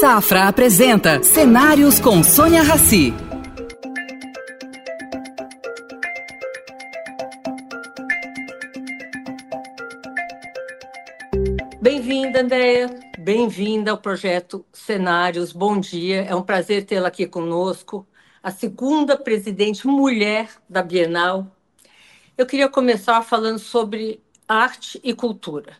Safra apresenta Cenários com Sônia Rassi. Bem-vinda, Andréia. Bem-vinda ao projeto Cenários. Bom dia. É um prazer tê-la aqui conosco. A segunda presidente mulher da Bienal. Eu queria começar falando sobre arte e cultura.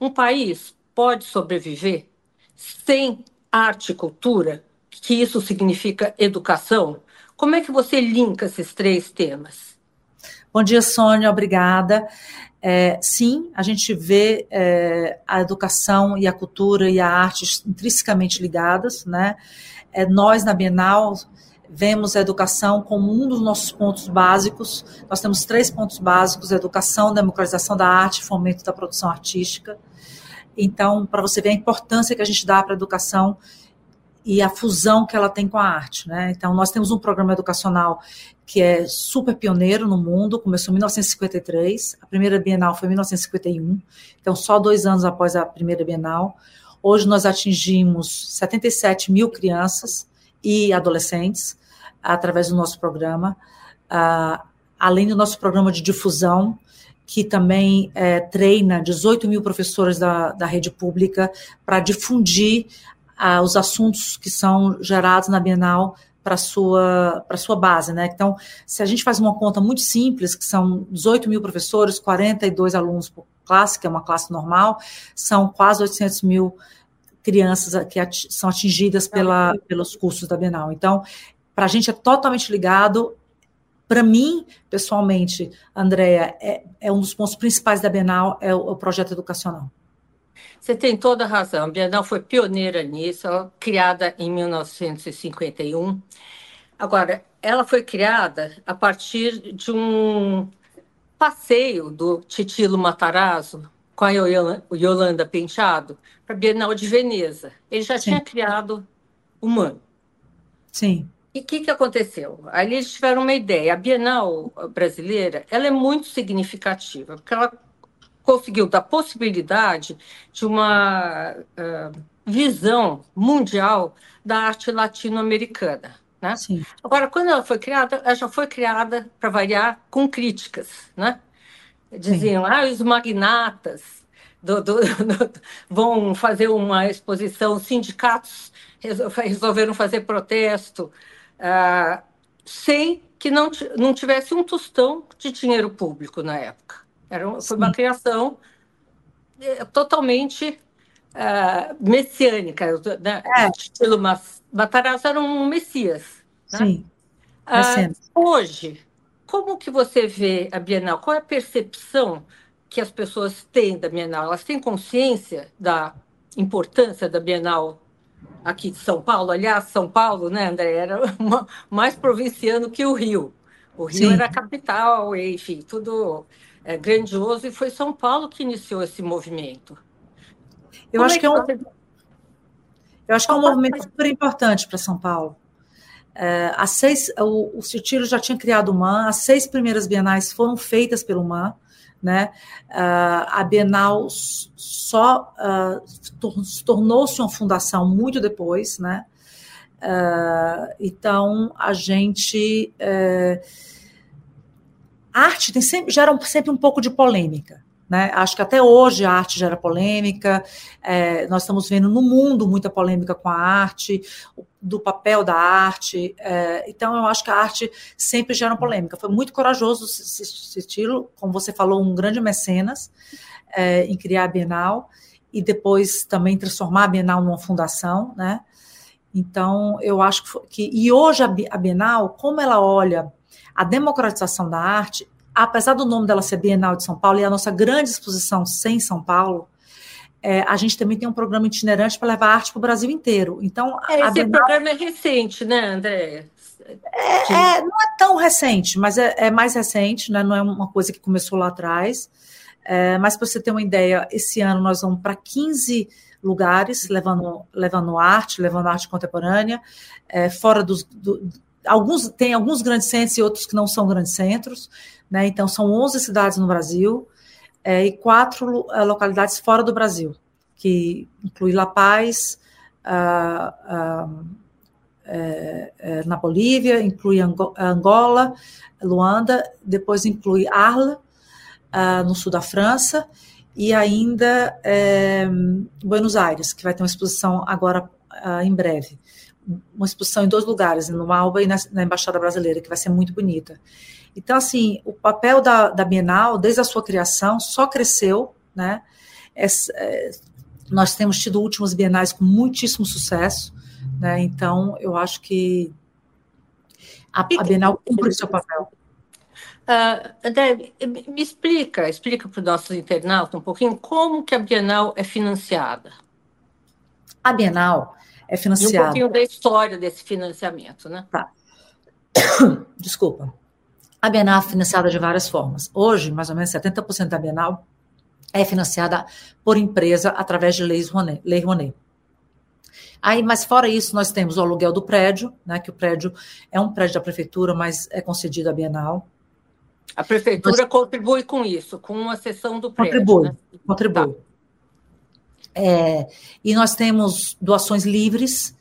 Um país pode sobreviver sem arte e cultura, que isso significa educação? Como é que você linka esses três temas? Bom dia, Sônia, obrigada. É, sim, a gente vê é, a educação e a cultura e a arte intrinsecamente ligadas, né? É, nós, na Bienal, vemos a educação como um dos nossos pontos básicos. Nós temos três pontos básicos: educação, democratização da arte, fomento da produção artística. Então, para você ver a importância que a gente dá para a educação e a fusão que ela tem com a arte. Né? Então, nós temos um programa educacional que é super pioneiro no mundo, começou em 1953, a primeira Bienal foi em 1951, então só dois anos após a primeira Bienal. Hoje nós atingimos 77 mil crianças e adolescentes através do nosso programa, uh, além do nosso programa de difusão, que também é, treina 18 mil professores da, da rede pública para difundir ah, os assuntos que são gerados na Bienal para sua para sua base, né? Então, se a gente faz uma conta muito simples, que são 18 mil professores, 42 alunos por classe, que é uma classe normal, são quase 800 mil crianças que são atingidas pela, pelos cursos da Bienal. Então, para a gente é totalmente ligado para mim, pessoalmente, Andréia, é, é, um dos pontos principais da Bienal, é o, o, projeto educacional. Você tem toda a razão. A Bienal foi pioneira nisso, criada em 1951. Agora, ela foi criada a partir de um passeio do Titilo Matarazzo com a Yolanda Penteado para a Bienal de Veneza. Ele já Sim. tinha criado o MAN. Sim. E o que, que aconteceu? Ali eles tiveram uma ideia. A Bienal brasileira ela é muito significativa, porque ela conseguiu dar possibilidade de uma uh, visão mundial da arte latino-americana. Né? Sim. Agora, quando ela foi criada, ela já foi criada, para variar, com críticas. Né? Diziam, Sim. ah, os magnatas do, do, do, vão fazer uma exposição, sindicatos resolveram fazer protesto, ah, sem que não, não tivesse um tostão de dinheiro público na época. Era, foi uma criação é, totalmente uh, messiânica. Né? É. Estilo Matarazzo era um messias. Né? Sim. Uh, hoje, como que você vê a Bienal? Qual é a percepção que as pessoas têm da Bienal? Elas têm consciência da importância da Bienal aqui de São Paulo. Aliás, São Paulo, né, André, era uma, mais provinciano que o Rio. O Rio Sim. era a capital, enfim, tudo é, grandioso, e foi São Paulo que iniciou esse movimento. Eu Como acho é que, é um, você... eu acho que é um movimento super importante para São Paulo. É, as seis, o, o já tinha criado o MAN, as seis primeiras bienais foram feitas pelo MAN, né? Uh, a Bienal só uh, tornou-se uma fundação muito depois, né? Uh, então a gente uh, arte tem sempre gera sempre um pouco de polêmica, né? Acho que até hoje a arte gera polêmica, é, nós estamos vendo no mundo muita polêmica com a arte, do papel da arte, é, então eu acho que a arte sempre gera polêmica. Foi muito corajoso esse, estilo, como você falou, um grande mecenas é, em criar a Bienal e depois também transformar a Bienal numa fundação, né? Então, eu acho que, que e hoje a Bienal, como ela olha a democratização da arte, apesar do nome dela ser Bienal de São Paulo e a nossa grande exposição sem São Paulo, é, a gente também tem um programa itinerante para levar arte para o Brasil inteiro. Então, é, esse Bienal... programa é recente, né, André? É, é, não é tão recente, mas é, é, mais recente, né? não é uma coisa que começou lá atrás. É, mas para você ter uma ideia, esse ano nós vamos para 15 lugares, levando, levando arte, levando arte contemporânea, é, fora dos. Do, alguns Tem alguns grandes centros e outros que não são grandes centros. Né? Então, são 11 cidades no Brasil é, e quatro é, localidades fora do Brasil, que inclui La Paz, uh, é, é, na Bolívia, inclui Angola, Luanda, depois inclui Arles, uh, no sul da França, e ainda é, Buenos Aires, que vai ter uma exposição agora em breve. Uma exposição em dois lugares, no Alba e na, na, Embaixada Brasileira, que vai ser muito bonita. Então, assim, o papel da, da Bienal, desde a sua criação, só cresceu, né? É, é, nós temos tido últimos bienais com muitíssimo sucesso, né? Então, eu acho que a, a Bienal cumpre o seu papel. Uh, André, me explica, explica para os nossos internautas um pouquinho como que a Bienal é financiada. A Bienal é financiada. E um pouquinho da história desse financiamento, né? Tá. Desculpa. A Bienal é financiada de várias formas. Hoje, mais ou menos 70% da Bienal é financiada por empresa através de leis Rouanet, Lei Rouanet. Aí, mas fora isso, nós temos o aluguel do prédio, né, que o prédio é um prédio da prefeitura, mas é concedido à Bienal. A prefeitura nós... contribui com isso, com a cessão do prédio. Contribui, né? contribui. Tá. É, e nós temos doações livres,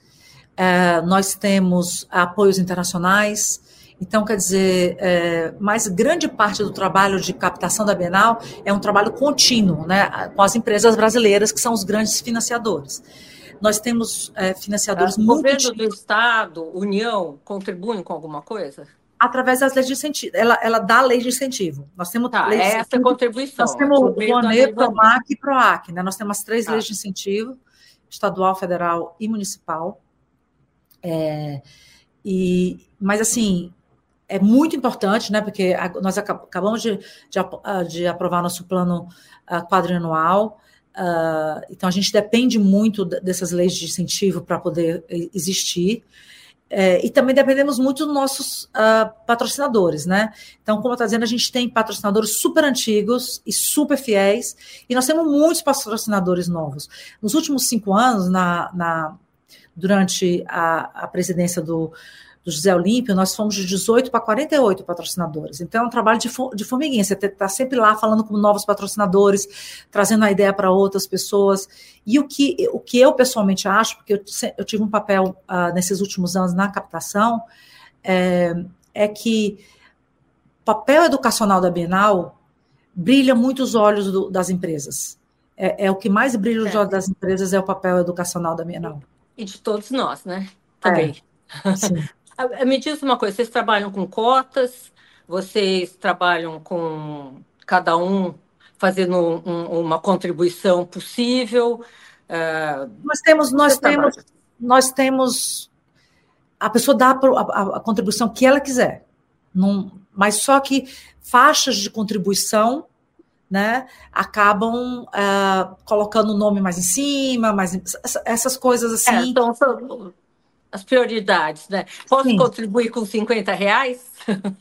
é, nós temos apoios internacionais, então, quer dizer, é, mas grande parte do trabalho de captação da Bienal é um trabalho contínuo, né, com as empresas brasileiras, que são os grandes financiadores. Nós temos é, financiadores o muito. O governo do Estado, União, contribuem com alguma coisa? Através das leis de incentivo. Ela, ela dá lei de incentivo. Nós temos tá, leis essa contribuição. Nós temos o PRONE, PROMAC e PROAC. Né? Nós temos as três tá. leis de incentivo, estadual, federal e municipal. É, e, mas, assim, é muito importante, né? Porque nós acabamos de, de, ah, de aprovar nosso plano uh, quadrianual. Uh, então, a gente depende muito dessas leis de incentivo para poder existir. É, e também dependemos muito dos nossos uh, patrocinadores, né? Então, como eu estou dizendo, a gente tem patrocinadores super antigos e super fiéis, e nós temos muitos patrocinadores novos. Nos últimos cinco anos, na, na durante a, a presidência do, do José Olímpio, nós fomos de 18 para 48 patrocinadores. Então, é um trabalho de, de formiguinha. Você está sempre lá falando com novos patrocinadores, trazendo a ideia para outras pessoas. E o que, o que eu pessoalmente acho, porque eu, eu tive um papel uh, nesses últimos anos na captação, é, é que o papel educacional da Bienal brilha muito os olhos do, das empresas. É, é, o que mais brilha os é. olhos das empresas é o papel educacional da Bienal. E de todos nós, né? Também. É, sim. Me diz uma coisa, vocês trabalham com cotas, vocês trabalham com cada um fazendo um, uma contribuição possível? Uh, nós temos, nós temos, nós temos a pessoa dá a, a, a contribuição que ela quiser, num, mas só que faixas de contribuição né, acabam uh, colocando o nome mais em cima, mais essas coisas assim. É, então, as prioridades, né? Posso Sim. contribuir com 50 reais?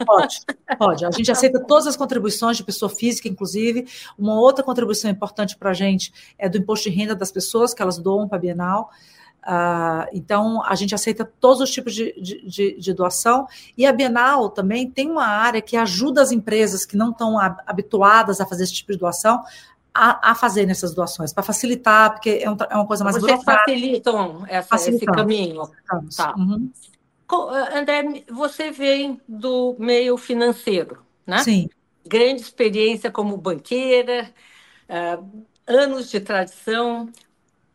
Pode, pode. A gente aceita todas as contribuições de pessoa física, inclusive. Uma outra contribuição importante para a gente é do imposto de renda das pessoas que elas doam para a Bienal. Uh, então, a gente aceita todos os tipos de, de, de, doação. E a Bienal também tem uma área que ajuda as empresas que não estão habituadas a fazer esse tipo de doação a, a fazer nessas doações, para facilitar, porque é, um, é, uma coisa mais Vocês facilitam essa, esse caminho. Tá. Uhum. Eh, André, você vem do meio financeiro, né? Sim. Grande experiência como banqueira, uh, anos de tradição.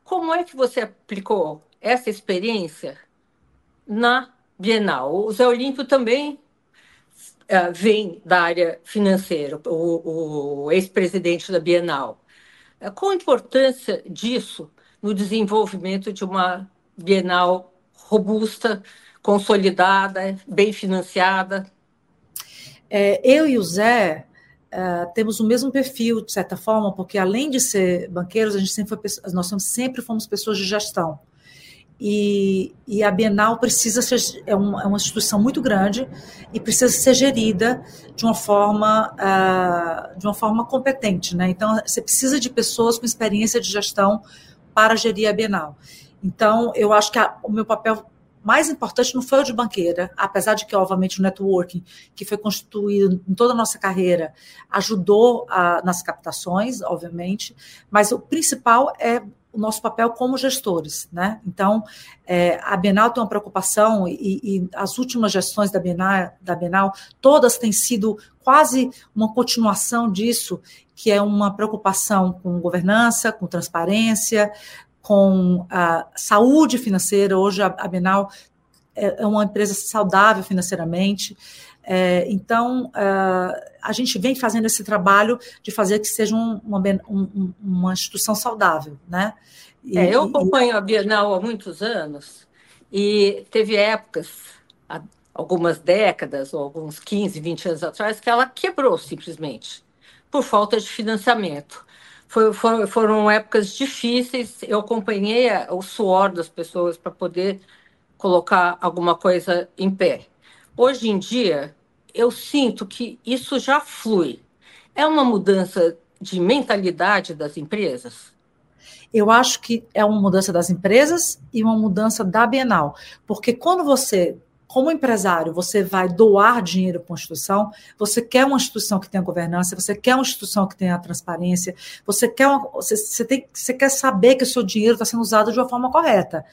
Como é que você aplicou essa experiência na Bienal? O Zé Olímpio também uh, vem da área financeira, o, o ex-presidente da Bienal. Uh, qual a importância disso no desenvolvimento de uma Bienal robusta, consolidada, bem financiada? É, eu e o Zé uh, temos o mesmo perfil, de certa forma, porque além de ser banqueiros, a gente sempre foi, nós sempre fomos pessoas de gestão. E, e, a Bienal precisa ser é uma, é uma, instituição muito grande e precisa ser gerida de uma forma uh, de uma forma competente, né? Então você precisa de pessoas com experiência de gestão para gerir a Bienal. Então eu acho que a, o meu papel mais importante não foi o de banqueira, apesar de que obviamente o networking que foi constituído em toda a nossa carreira ajudou a, nas captações, obviamente, mas o principal é o nosso papel como gestores, né? Então, é, a Bienal tem uma preocupação e, e, as últimas gestões da Bienal, da Bienal, todas têm sido quase uma continuação disso, que é uma preocupação com governança, com transparência, com a saúde financeira. Hoje a, a Bienal é, é uma empresa saudável financeiramente. É, então, uh, a gente vem fazendo esse trabalho de fazer que seja um, uma, um, uma instituição saudável, né? E, é, eu acompanho a Bienal há muitos anos e teve épocas, algumas décadas, ou alguns 15, 20 anos atrás, que ela quebrou simplesmente, por falta de financiamento. Foi, foram épocas difíceis, eu acompanhei o suor das pessoas para poder colocar alguma coisa em pé. Hoje em dia, eu sinto que isso já flui. É uma mudança de mentalidade das empresas? Eu acho que é uma mudança das empresas e uma mudança da Bienal. Porque quando você, como empresário, você vai doar dinheiro para uma instituição, você quer uma instituição que tenha governança, você quer uma instituição que tenha transparência, você quer, uma, você, você, tem, você quer saber que o seu dinheiro está sendo usado de uma forma correta.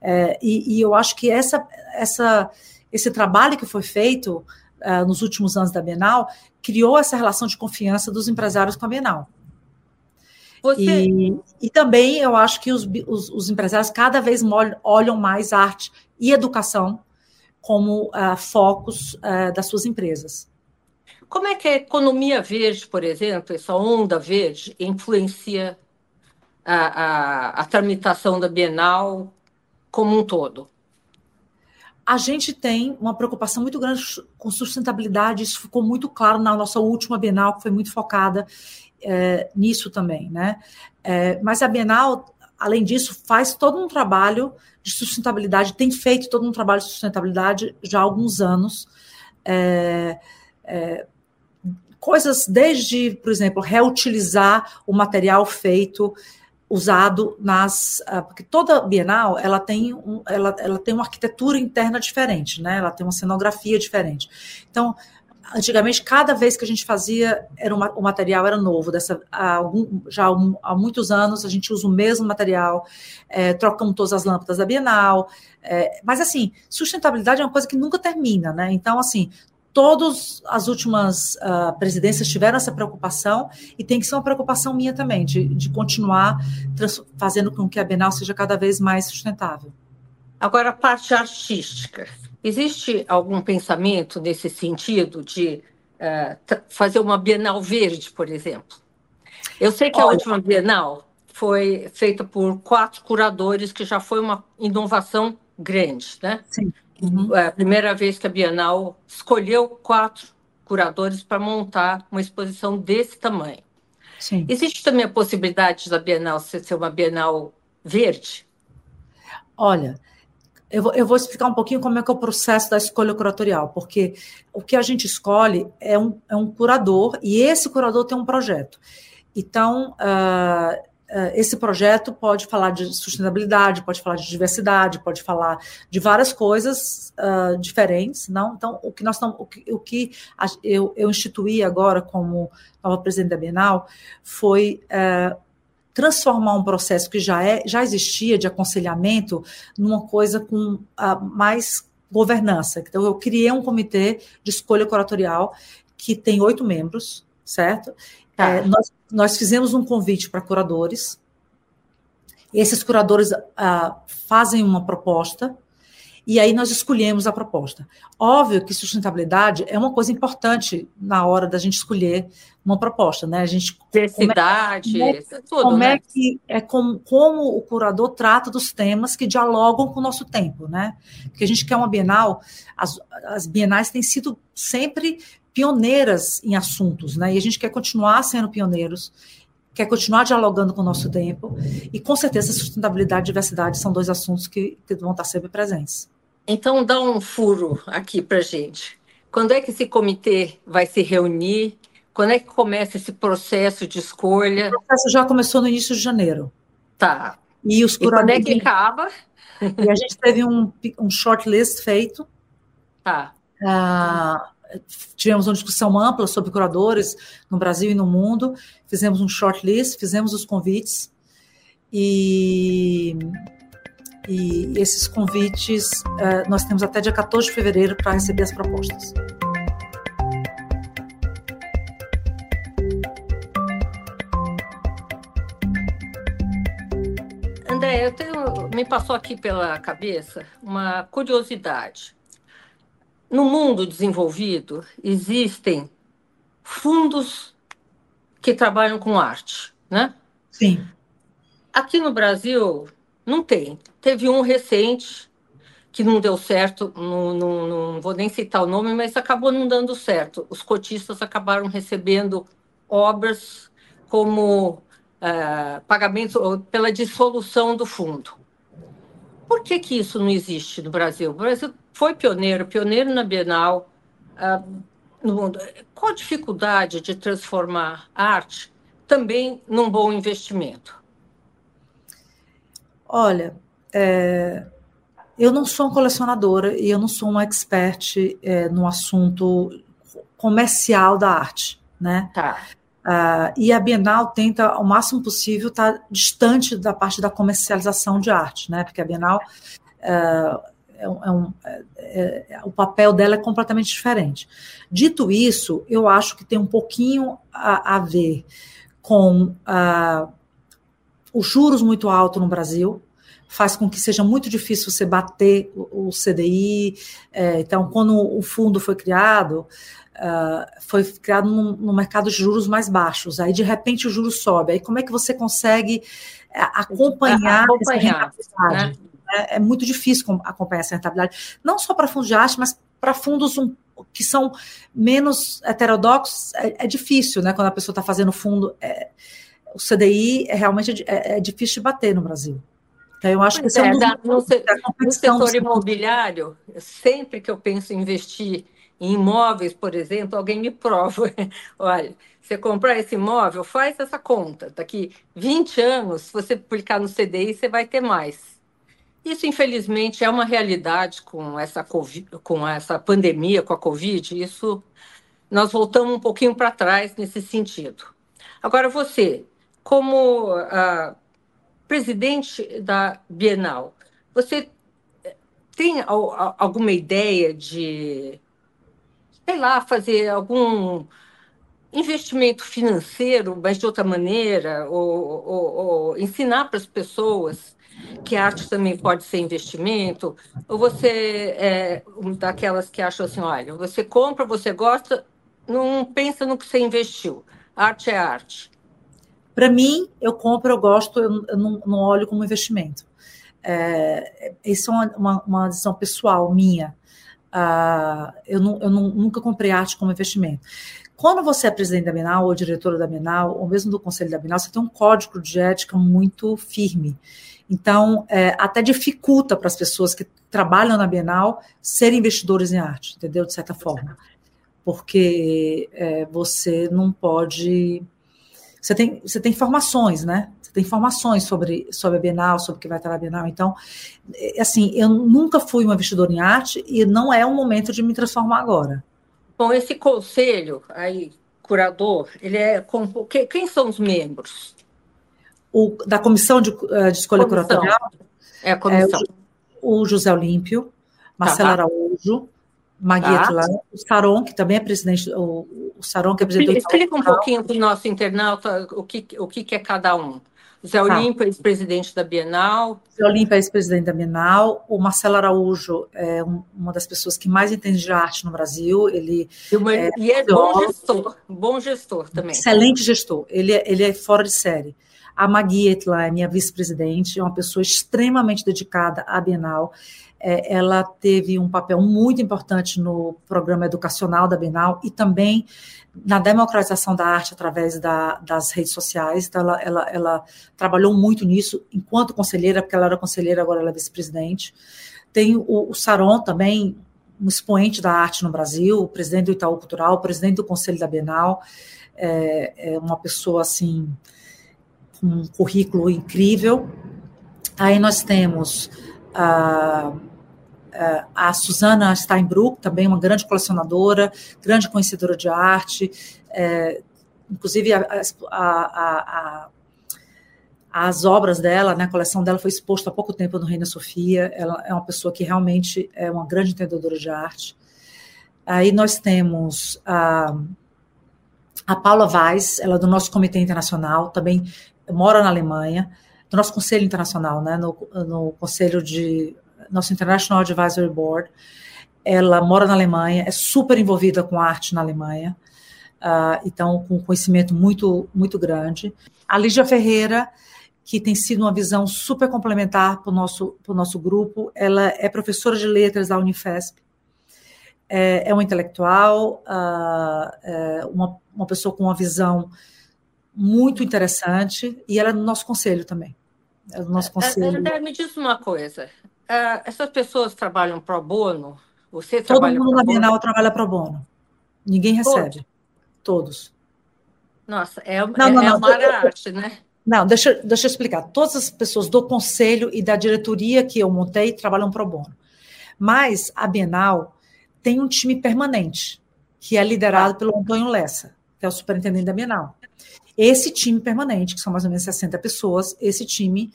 É, e, e, eu acho que essa, essa, esse trabalho que foi feito uh, nos últimos anos da Bienal criou essa relação de confiança dos empresários com a Bienal. Você... E, e, também eu acho que os, os, os, empresários cada vez olham mais arte e educação como uh, focos uh, das suas empresas. Como é que a economia verde, por exemplo, essa onda verde, influencia a, a, a tramitação da Bienal como um todo? A gente tem uma preocupação muito grande com sustentabilidade, isso ficou muito claro na nossa última Bienal, que foi muito focada é, nisso também, né? É, mas a Bienal, além disso, faz todo um trabalho de sustentabilidade, tem feito todo um trabalho de sustentabilidade já há alguns anos. É, é coisas desde, por exemplo, reutilizar o material feito usado nas uh, porque toda Bienal ela tem um, ela, ela tem uma arquitetura interna diferente, né? Ela tem uma cenografia diferente. Então, antigamente cada vez que a gente fazia era uma, o material era novo. Dessa há algum, já há, muitos anos a gente usa o mesmo material, é, trocamos todas as lâmpadas da Bienal. É, mas assim, sustentabilidade é uma coisa que nunca termina, né? Então, assim, todas as últimas uh, presidências tiveram essa preocupação e tem que ser uma preocupação minha também, de, de continuar fazendo com que a Bienal seja cada vez mais sustentável. Agora, a parte artística. Existe algum pensamento nesse sentido de uh, fazer uma Bienal verde, por exemplo? Eu sei que Olha, a última Bienal foi feita por quatro curadores, que já foi uma inovação grande, né? Sim. Uhum. É a primeira vez que a Bienal escolheu quatro curadores para montar uma exposição desse tamanho. Sim. Existe também a possibilidade da Bienal ser uma Bienal verde? Olha, eu vou, eu vou, explicar um pouquinho como é que é o processo da escolha curatorial, porque o que a gente escolhe é um, é um curador, e esse curador tem um projeto. Então, uh, esse projeto pode falar de sustentabilidade, pode falar de diversidade, pode falar de várias coisas uh, diferentes, não? Então, o que nós estamos, o que, o que eu, eu, instituí agora como nova presidente da Bienal foi uh, transformar um processo que já é, já existia de aconselhamento numa coisa com uh, mais governança. Então, eu criei um comitê de escolha curatorial que tem oito membros, certo? Tá. É, nós, nós fizemos um convite para curadores. Esses curadores ah, fazem uma proposta e aí nós escolhemos a proposta. Óbvio que sustentabilidade é uma coisa importante na hora da gente escolher uma proposta, né? A gente diversidade, como é, tudo, como né? é que é como, como o curador trata dos temas que dialogam com o nosso tempo, né? Porque a gente quer uma Bienal, as, as bienais têm sido sempre pioneiras em assuntos, né? E a gente quer continuar sendo pioneiros, quer continuar dialogando com o nosso tempo, e com certeza sustentabilidade e diversidade são dois assuntos que, que vão estar sempre presentes. Então, dá um furo aqui para gente. Quando é que esse comitê vai se reunir? Quando é que começa esse processo de escolha? O processo já começou no início de janeiro. Tá. E os e quando é que acaba? E a gente teve um, um shortlist feito. Tá. Ah, tivemos uma discussão ampla sobre curadores no Brasil e no mundo, fizemos um shortlist, fizemos os convites, e, e esses convites uh, nós temos até dia 14 de fevereiro para receber as propostas. André, eu tenho, me passou aqui pela cabeça uma curiosidade. No mundo desenvolvido, existem fundos que trabalham com arte, né? Sim. Aqui no Brasil, não tem. Teve um recente que não deu certo, não, não, não, vou nem citar o nome, mas acabou não dando certo. Os cotistas acabaram recebendo obras como uh, pagamento pela dissolução do fundo. Por que, que isso não existe no Brasil? O Brasil foi pioneiro, pioneiro na Bienal uh, no mundo. Qual a dificuldade de transformar arte também num bom investimento? Olha, é, eu não sou uma colecionadora e eu não sou uma expert é, no assunto comercial da arte, né? Tá. Uh, e a Bienal tenta, ao máximo possível, estar tá distante da parte da comercialização de arte, né? Porque a Bienal, uh, é um, é um, é, é, o papel dela é completamente diferente. Dito isso, eu acho que tem um pouquinho a, a ver com uh, os juros muito altos no Brasil, faz com que seja muito difícil você bater o, o CDI. É, então, quando o fundo foi criado, uh, foi criado no mercado de juros mais baixos. Aí, de repente, o juro sobe. Aí, como é que você consegue é, acompanhar, acompanhar essa né? É, é, muito difícil acompanhar essa rentabilidade. Não só para fundos de arte, mas para fundos um, que são menos heterodoxos, é, é, difícil, né? Quando a pessoa está fazendo fundo. É, o CDI é realmente é, é difícil de bater no Brasil. Então, eu acho pois que é, um da, no, no setor imobiliário, sempre que eu penso em investir em imóveis, por exemplo, alguém me prova. Olha, você comprar esse imóvel, faz essa conta. Daqui 20 anos, se você publicar no CDI, você vai ter mais. Isso, infelizmente, é uma realidade com essa, COVID, com essa pandemia, com a Covid. Isso, nós voltamos um pouquinho para trás nesse sentido. Agora, você, como uh, presidente da Bienal, você tem alguma ideia de, sei lá, fazer algum investimento financeiro, mas de outra maneira, ou, ou, ou ensinar para as pessoas que arte também pode ser investimento? Ou você é daquelas que acham assim, olha, você compra, você gosta, não pensa no que você investiu. Arte é arte. Para mim, eu compro, eu gosto, eu não, não, olho como investimento. É, isso é uma, uma, decisão pessoal minha. Uh, eu, não, eu não, nunca comprei arte como investimento. Quando você é presidente da Bienal, ou diretora da Bienal, ou mesmo do conselho da Bienal, você tem um código de ética muito firme. Então, é, até dificulta para as pessoas que trabalham na Bienal serem investidores em arte, entendeu? De certa forma. Porque é, você não pode você tem, você tem informações, né? Você tem informações sobre, sobre a Bienal, sobre o que vai estar na Bienal. Então, é, assim, eu nunca fui uma investidora em arte e não é o momento de me transformar agora. Bom, esse conselho aí, curador, ele é quem são os membros? O, da comissão de, eh, de escolha comissão. curatorial? É a comissão. É o, o José Olímpio, Marcelo tá. Araújo, Maguietla, tá. o Saron, que também é presidente, o, o Saron, que é presidente Explica do Explica um pouquinho para o nosso internauta o que, o que é cada um. Zé tá. Olímpio é ex-presidente da Bienal. Zé Olímpio é ex-presidente da Bienal. O Marcelo Araújo é um, uma das pessoas que mais entende de arte no Brasil. Ele e, uma, é, e é bom gestor, bom gestor também. Excelente gestor. Ele é, ele é fora de série. A Magui minha vice-presidente, é uma pessoa extremamente dedicada à Bienal é, ela teve um papel muito importante no programa educacional da Bienal e também na democratização da arte através da, das redes sociais. Então, ela, ela, ela, trabalhou muito nisso enquanto conselheira, porque ela era conselheira, agora ela é vice-presidente. Tem o, o Saron também, um expoente da arte no Brasil, presidente do Itaú Cultural, presidente do Conselho da Bienal, é, é uma pessoa assim com um currículo incrível. Aí nós temos a a Susana Steinbrück, também uma grande colecionadora, grande conhecedora de arte, é, inclusive a, a, as obras dela, né, a coleção dela foi exposta há pouco tempo no Reina Sofia. Ela é uma pessoa que realmente é uma grande entendedora de arte. Aí nós temos a, a Paula Weiss, ela é do nosso comitê internacional, também mora na Alemanha, do nosso conselho internacional, né, no, no conselho de nosso International Advisory Board. Ela mora na Alemanha, é super envolvida com arte na Alemanha, uh, então com conhecimento muito muito grande. A Lígia Ferreira que tem sido uma visão super complementar para o nosso, nosso grupo. Ela é professora de letras da Unifesp, é, é uma intelectual, uh, é uma, uma pessoa com uma visão muito interessante, e ela é do nosso conselho também. É do nosso é, é, conselho. André, me diz uma coisa: uh, essas pessoas trabalham pro bono? Você Todo trabalha mundo na Bienal trabalha pro bono. Ninguém recebe. Todos. Todos. Nossa, é, não, é, não, é uma arte, né? Não, deixa, deixa eu explicar. Todas as pessoas do conselho e da diretoria que eu montei trabalham pro bono. Mas a Bienal tem um time permanente, que é liderado pelo Antônio Lessa, que é o superintendente da Bienal. Esse time permanente, que são mais ou menos 60 pessoas, esse time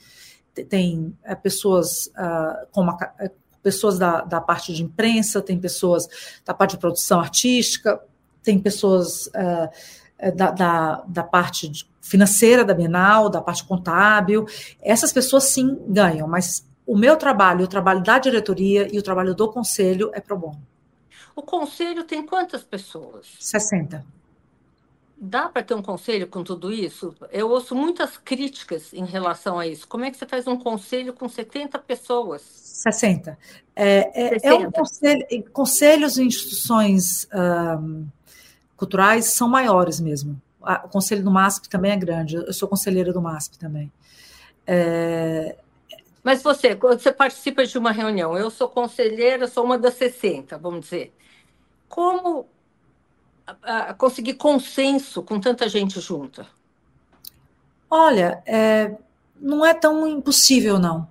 tem é, pessoas uh, como a, é, pessoas da, da parte de imprensa, tem pessoas da parte de produção artística, tem pessoas uh, da, da, da parte financeira da Bienal, da parte contábil. Essas pessoas sim ganham, mas o meu trabalho, o trabalho da diretoria e o trabalho do conselho é pro bono. O conselho tem quantas pessoas? 60. Dá para ter um conselho com tudo isso? Eu ouço muitas críticas em relação a isso. Como é que você faz um conselho com 70 pessoas? 60. É, é, 60. é um conselho, conselhos e instituições um, culturais são maiores mesmo o conselho do MASP também é grande, eu sou conselheira do MASP também. É... Mas você, quando você participa de uma reunião, eu sou conselheira, sou uma das 60, vamos dizer. Como conseguir consenso com tanta gente junta? Olha, é, não é tão impossível, não,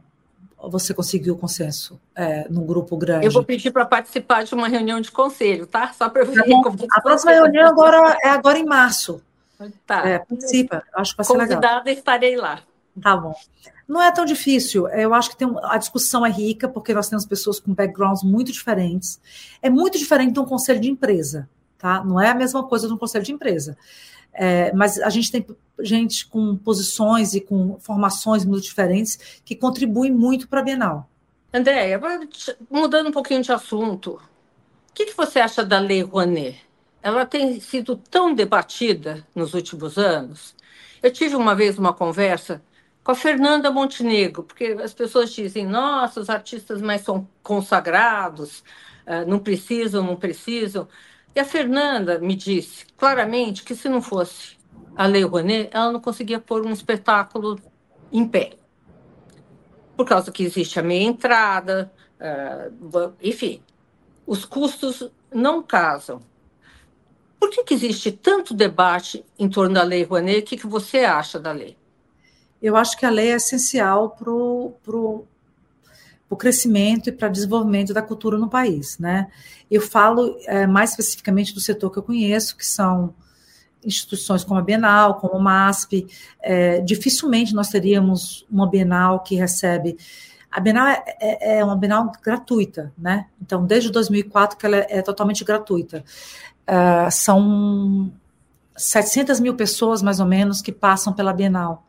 você conseguir o consenso é, num grupo grande. Eu vou pedir para participar de uma reunião de conselho, tá? Só para eu ver. Tá a próxima reunião agora é agora em março. Tá. É, participa. Acho que vai ser Convidada, legal. estarei lá. Tá bom. Não é tão difícil. Eu acho que tem a discussão é rica, porque nós temos pessoas com backgrounds muito diferentes. É muito diferente de um conselho de empresa, tá? Não é a mesma coisa de um conselho de empresa. É, mas a gente tem gente com posições e com formações muito diferentes que contribuem muito para a Bienal. Andréia, mudando um pouquinho de assunto, o que, que você acha da Lei Rouanet? ela tem sido tão debatida nos últimos anos. Eu tive uma vez uma conversa com a Fernanda Montenegro, porque as pessoas dizem: nossa, os artistas mais são consagrados, eh, não precisam, não precisam. E a Fernanda me disse claramente que se não fosse a Lei Rouanet, ela não conseguia pôr um espetáculo em pé. Por causa que existe a meia entrada, eh, enfim, os custos não casam. Por que, que existe tanto debate em torno da Lei Rouanet? O que, que você acha da lei? Eu acho que a lei é essencial para o crescimento e para o desenvolvimento da cultura no país. Né? Eu falo é, mais especificamente do setor que eu conheço, que são instituições como a Bienal, como o MASP. É, dificilmente nós teríamos uma Bienal que recebe. A Bienal é, é, é uma Bienal gratuita, né? Então, desde 2004 que ela é, é totalmente gratuita. Uh, são 700 mil pessoas, mais ou menos, que passam pela Bienal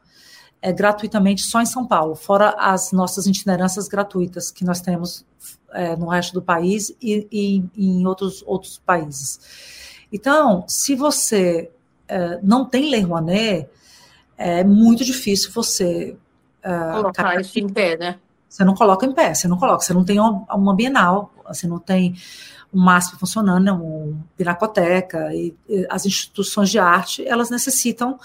é, gratuitamente só em São Paulo, fora as nossas itinerâncias gratuitas que nós temos é, no resto do país e, e, e, em outros, outros países. Então, se você é, não tem Lei Rouanet, é muito difícil você... Uh, Colocar isso em pé, né? Você não coloca em pé, você não coloca, você não tem uma, uma Bienal, você não tem um MASP funcionando, né, uma pinacoteca, e, e, as instituições de arte, elas necessitam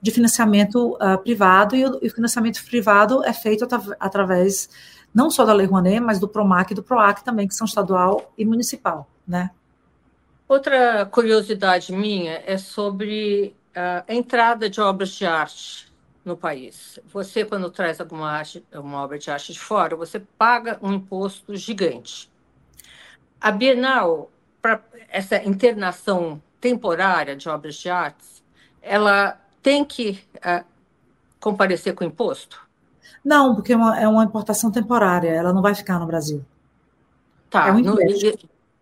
de financiamento uh, privado, e o, e o, financiamento privado é feito at através não só da Lei Rouanet, mas do PROMAC e do PROAC também, que são estadual e municipal, né? Outra curiosidade minha é sobre a entrada de obras de arte no país. Você, quando traz alguma arte, uma obra de arte de fora, você paga um imposto gigante. A Bienal, para essa internação temporária de obras de artes, ela tem que uh, comparecer com imposto? Não, porque é uma, é uma importação temporária, ela não vai ficar no Brasil. Tá, é um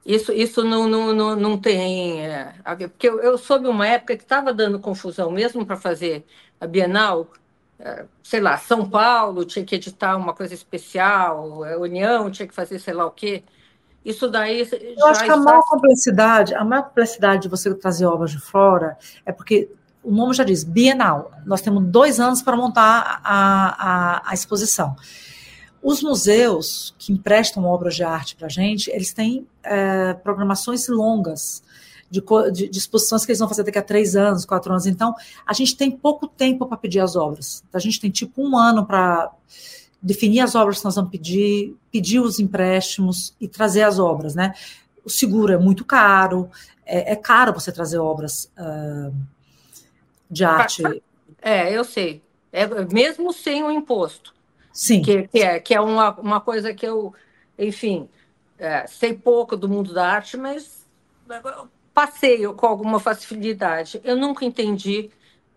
isso, isso não, não, não, não tem. É, porque eu, eu soube uma época que estava dando confusão mesmo para fazer a Bienal, é, sei lá, São Paulo tinha que editar uma coisa especial, a União tinha que fazer sei lá o quê. Isso daí. Eu acho que a maior complexidade, a maior complexidade de você trazer obras de fora é porque o nome já diz Bienal. Nós temos dois anos para montar a, a, a exposição. Os museus que emprestam obras de arte para a gente, eles têm é, programações longas de, de, de, exposições que eles vão fazer daqui a três anos, quatro anos. Então, a gente tem pouco tempo para pedir as obras. A gente tem tipo um ano para definir as obras que nós vamos pedir, pedir os empréstimos e trazer as obras, né? O seguro é muito caro, é, é caro você trazer obras uh, de arte. É, eu sei. É, mesmo sem o imposto. Sim. Que, que, é, que é uma, uma coisa que eu, enfim, é, sei pouco do mundo da arte, mas passeio com alguma facilidade. Eu nunca entendi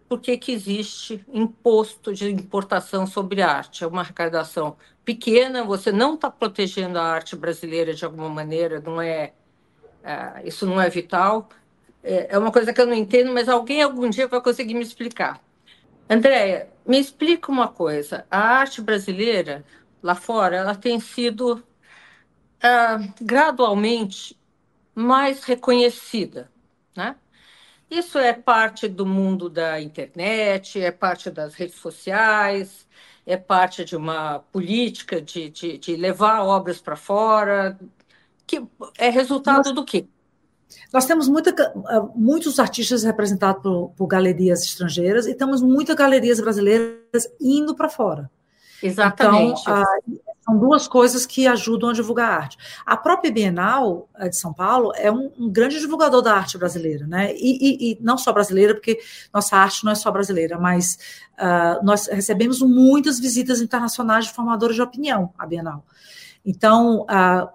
por que, que existe imposto de importação sobre arte. É uma arrecadação pequena, você não está protegendo a arte brasileira de alguma maneira, não é, é isso não é vital. É, é uma coisa que eu não entendo, mas alguém algum dia vai conseguir me explicar. Andréia, me explica uma coisa. A arte brasileira, lá fora, ela tem sido uh, gradualmente mais reconhecida, né? Isso é parte do mundo da internet, é parte das redes sociais, é parte de uma política de, de, de levar obras para fora, que é resultado do quê? Nós temos muita, ah, muitos artistas representados por, por, galerias estrangeiras e temos muitas galerias brasileiras indo para fora. Exatamente. Então, são duas coisas que ajudam a divulgar a arte. A própria Bienal eh, de São Paulo é um, um grande divulgador da arte brasileira, né? E, e, e, não só brasileira, porque nossa arte não é só brasileira, mas uh, nós recebemos muitas visitas internacionais de formadores de opinião à Bienal. Então, uh,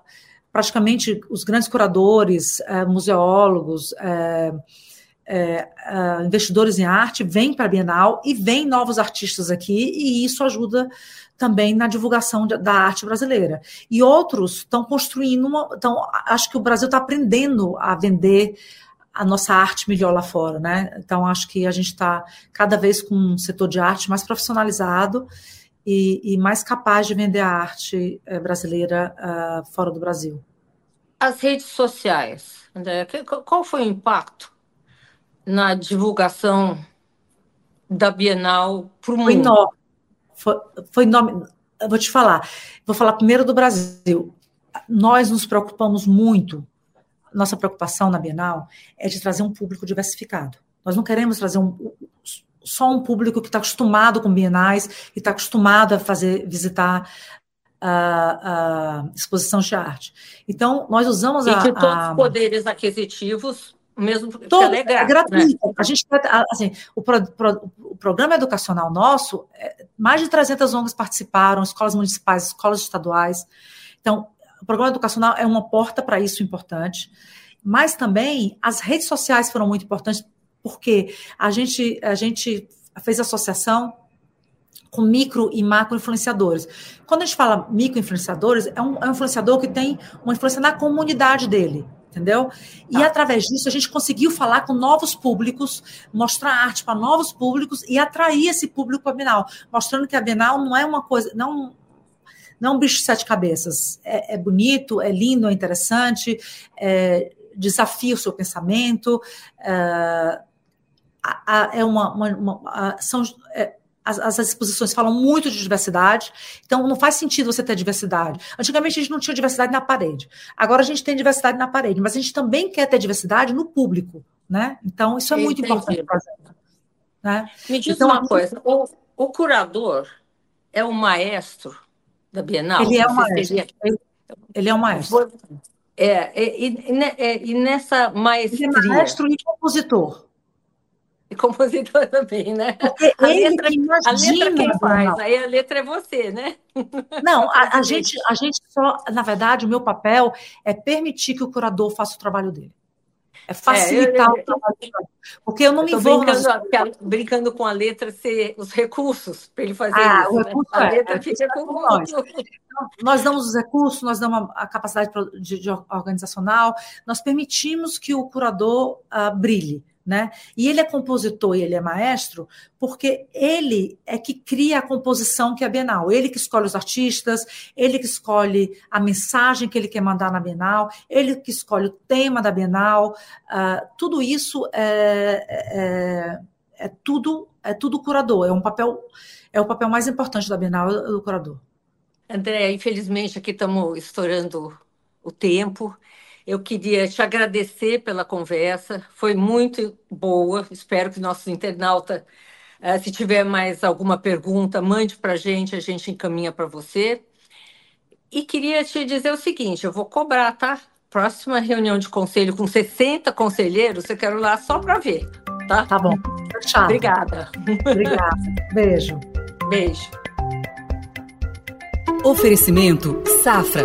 praticamente os grandes curadores, uh, museólogos, uh, uh, investidores em arte vêm para a Bienal e vêm novos artistas aqui, e isso ajuda também na divulgação da arte brasileira. E outros estão construindo uma. Então, acho que o Brasil está aprendendo a vender a nossa arte melhor lá fora, né? Então, acho que a gente está cada vez com um setor de arte mais profissionalizado e, e mais capaz de vender a arte eh, brasileira uh, fora do Brasil. As redes sociais, André, qual foi o impacto na divulgação da Bienal para o mundo? Foi enorme. Foi, foi enorme. Eu vou te falar. Vou falar primeiro do Brasil. Nós nos preocupamos muito. Nossa preocupação na Bienal é de trazer um público diversificado. Nós não queremos trazer um, só um público que está acostumado com bienais e está acostumado a fazer visitar a, a, exposição de arte. Então, nós usamos e a. de todos a, os poderes aquisitivos, mesmo todo, é, legal, é gratuito. Né? A gente, assim, o, pro, pro, o, programa educacional nosso, é, mais de 300 ONGs participaram, escolas municipais, escolas estaduais. Então, o programa educacional é uma porta para isso importante. Mas também as redes sociais foram muito importantes porque a gente, a gente fez associação com micro e macro influenciadores. Quando a gente fala micro influenciadores, é um, é um influenciador que tem uma influência na comunidade dele entendeu? E ah. através disso a gente conseguiu falar com novos públicos, mostrar arte para novos públicos e atrair esse público para a Bienal, mostrando que a Bienal não é uma coisa, não não é um bicho de sete cabeças. É, é bonito, é lindo, é interessante, é, desafia o seu pensamento, é, é uma, uma, uma são, é, as, as, exposições falam muito de diversidade, então não faz sentido você ter diversidade. Antigamente a gente não tinha diversidade na parede, agora a gente tem diversidade na parede, mas a gente também quer ter diversidade no público, né? Então isso é muito Entendi. importante né? Me diz então, uma coisa, o, o, curador é o maestro da Bienal? Ele é o maestro. Seria... Ele, ele, é o maestro. É, e, e, e nessa maestria... Ele é maestro e compositor e compositor também, né? Porque a letra, imagina, a letra quem faz, aí a letra é você, né? Não, a, a, gente, a gente só, na verdade, o meu papel é permitir que o curador faça o trabalho dele. É facilitar é, eu, eu, o Porque eu não eu me vou. Brincando, brincando com a letra ser os recursos para ele fazer ah, isso. O né? recurso né? A letra é, fica com nós. Nós damos os recursos, nós damos a capacidade de, de organizacional, nós permitimos que o curador uh, brilhe. Né? E ele é compositor e ele é maestro porque ele é que cria a composição que é a Bienal, ele que escolhe os artistas, ele que escolhe a mensagem que ele quer mandar na Bienal, ele que escolhe o tema da Bienal, uh, tudo isso é, é, é, tudo é tudo curador, é um papel é o papel mais importante da Bienal é do curador. André, infelizmente aqui estamos estourando o tempo. Eu queria te agradecer pela conversa, foi muito boa. Espero que nosso internauta, eh, se tiver mais alguma pergunta, mande para a gente, a gente encaminha para você. E queria te dizer o seguinte: eu vou cobrar, tá? Próxima reunião de conselho com 60 conselheiros, eu quero lá só para ver, tá? Tá bom. Tchau. Obrigada. Obrigada. Beijo. Beijo. Oferecimento Safra